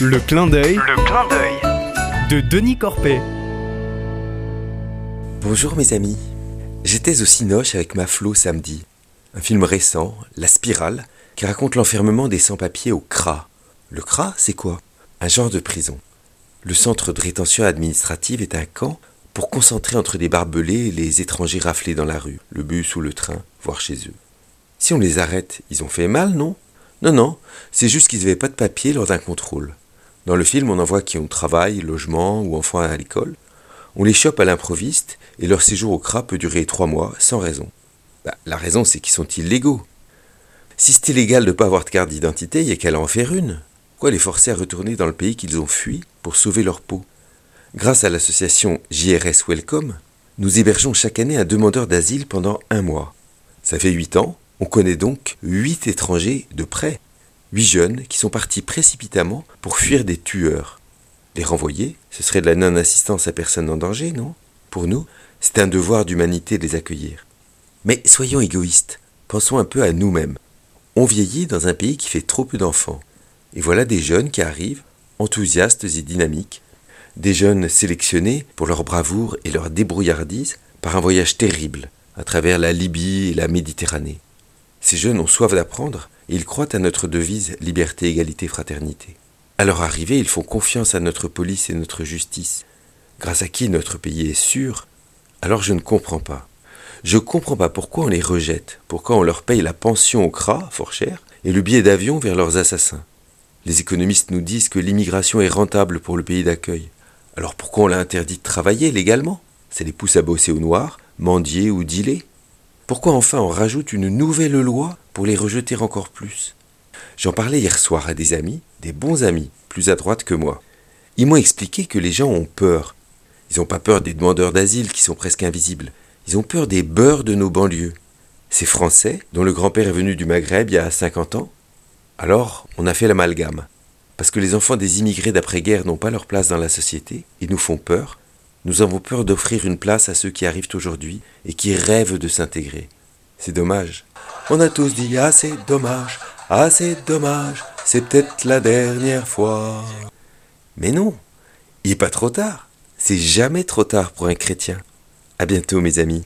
Le clin d'œil Le clin d'œil. de Denis Corpet. Bonjour mes amis. J'étais au Cinoche avec ma Flo samedi. Un film récent, La Spirale, qui raconte l'enfermement des sans-papiers au CRA. Le CRA, c'est quoi? Un genre de prison. Le centre de rétention administrative est un camp pour concentrer entre des barbelés les étrangers raflés dans la rue, le bus ou le train, voire chez eux. Si on les arrête, ils ont fait mal, non? Non, non, c'est juste qu'ils n'avaient pas de papier lors d'un contrôle. Dans le film, on en voit qui ont travail, logement ou enfants à l'école. On les chope à l'improviste et leur séjour au CRA peut durer trois mois sans raison. Bah, la raison, c'est qu'ils sont illégaux. Si c'était légal de ne pas avoir de carte d'identité, il y a qu'à en faire une. Pourquoi les forcer à retourner dans le pays qu'ils ont fui pour sauver leur peau? Grâce à l'association JRS Welcome, nous hébergeons chaque année un demandeur d'asile pendant un mois. Ça fait huit ans, on connaît donc huit étrangers de près. Huit jeunes qui sont partis précipitamment pour fuir des tueurs. Les renvoyer, ce serait de la non-assistance à personne en danger, non? Pour nous, c'est un devoir d'humanité de les accueillir. Mais soyons égoïstes, pensons un peu à nous-mêmes. On vieillit dans un pays qui fait trop peu d'enfants. Et voilà des jeunes qui arrivent, enthousiastes et dynamiques, des jeunes sélectionnés pour leur bravoure et leur débrouillardise par un voyage terrible à travers la Libye et la Méditerranée. Ces jeunes ont soif d'apprendre ils croient à notre devise liberté, égalité, fraternité. À leur arrivée, ils font confiance à notre police et notre justice, grâce à qui notre pays est sûr? Alors je ne comprends pas. Je ne comprends pas pourquoi on les rejette, pourquoi on leur paye la pension au CRA, fort cher, et le billet d'avion vers leurs assassins. Les économistes nous disent que l'immigration est rentable pour le pays d'accueil. Alors pourquoi on l'a interdit de travailler légalement? Ça les pousse à bosser au noir, mendier ou dealer Pourquoi enfin on rajoute une nouvelle loi pour les rejeter encore plus? J'en parlais hier soir à des amis, des bons amis, plus à droite que moi. Ils m'ont expliqué que les gens ont peur. Ils n'ont pas peur des demandeurs d'asile qui sont presque invisibles. Ils ont peur des beurs de nos banlieues. Ces Français, dont le grand-père est venu du Maghreb il y a 50 ans. Alors, on a fait l'amalgame. Parce que les enfants des immigrés d'après-guerre n'ont pas leur place dans la société, ils nous font peur. Nous avons peur d'offrir une place à ceux qui arrivent aujourd'hui et qui rêvent de s'intégrer. C'est dommage. On a tous dit ah c'est dommage, ah c'est dommage, c'est peut-être la dernière fois. Mais non, il n'est pas trop tard. C'est jamais trop tard pour un chrétien. À bientôt mes amis.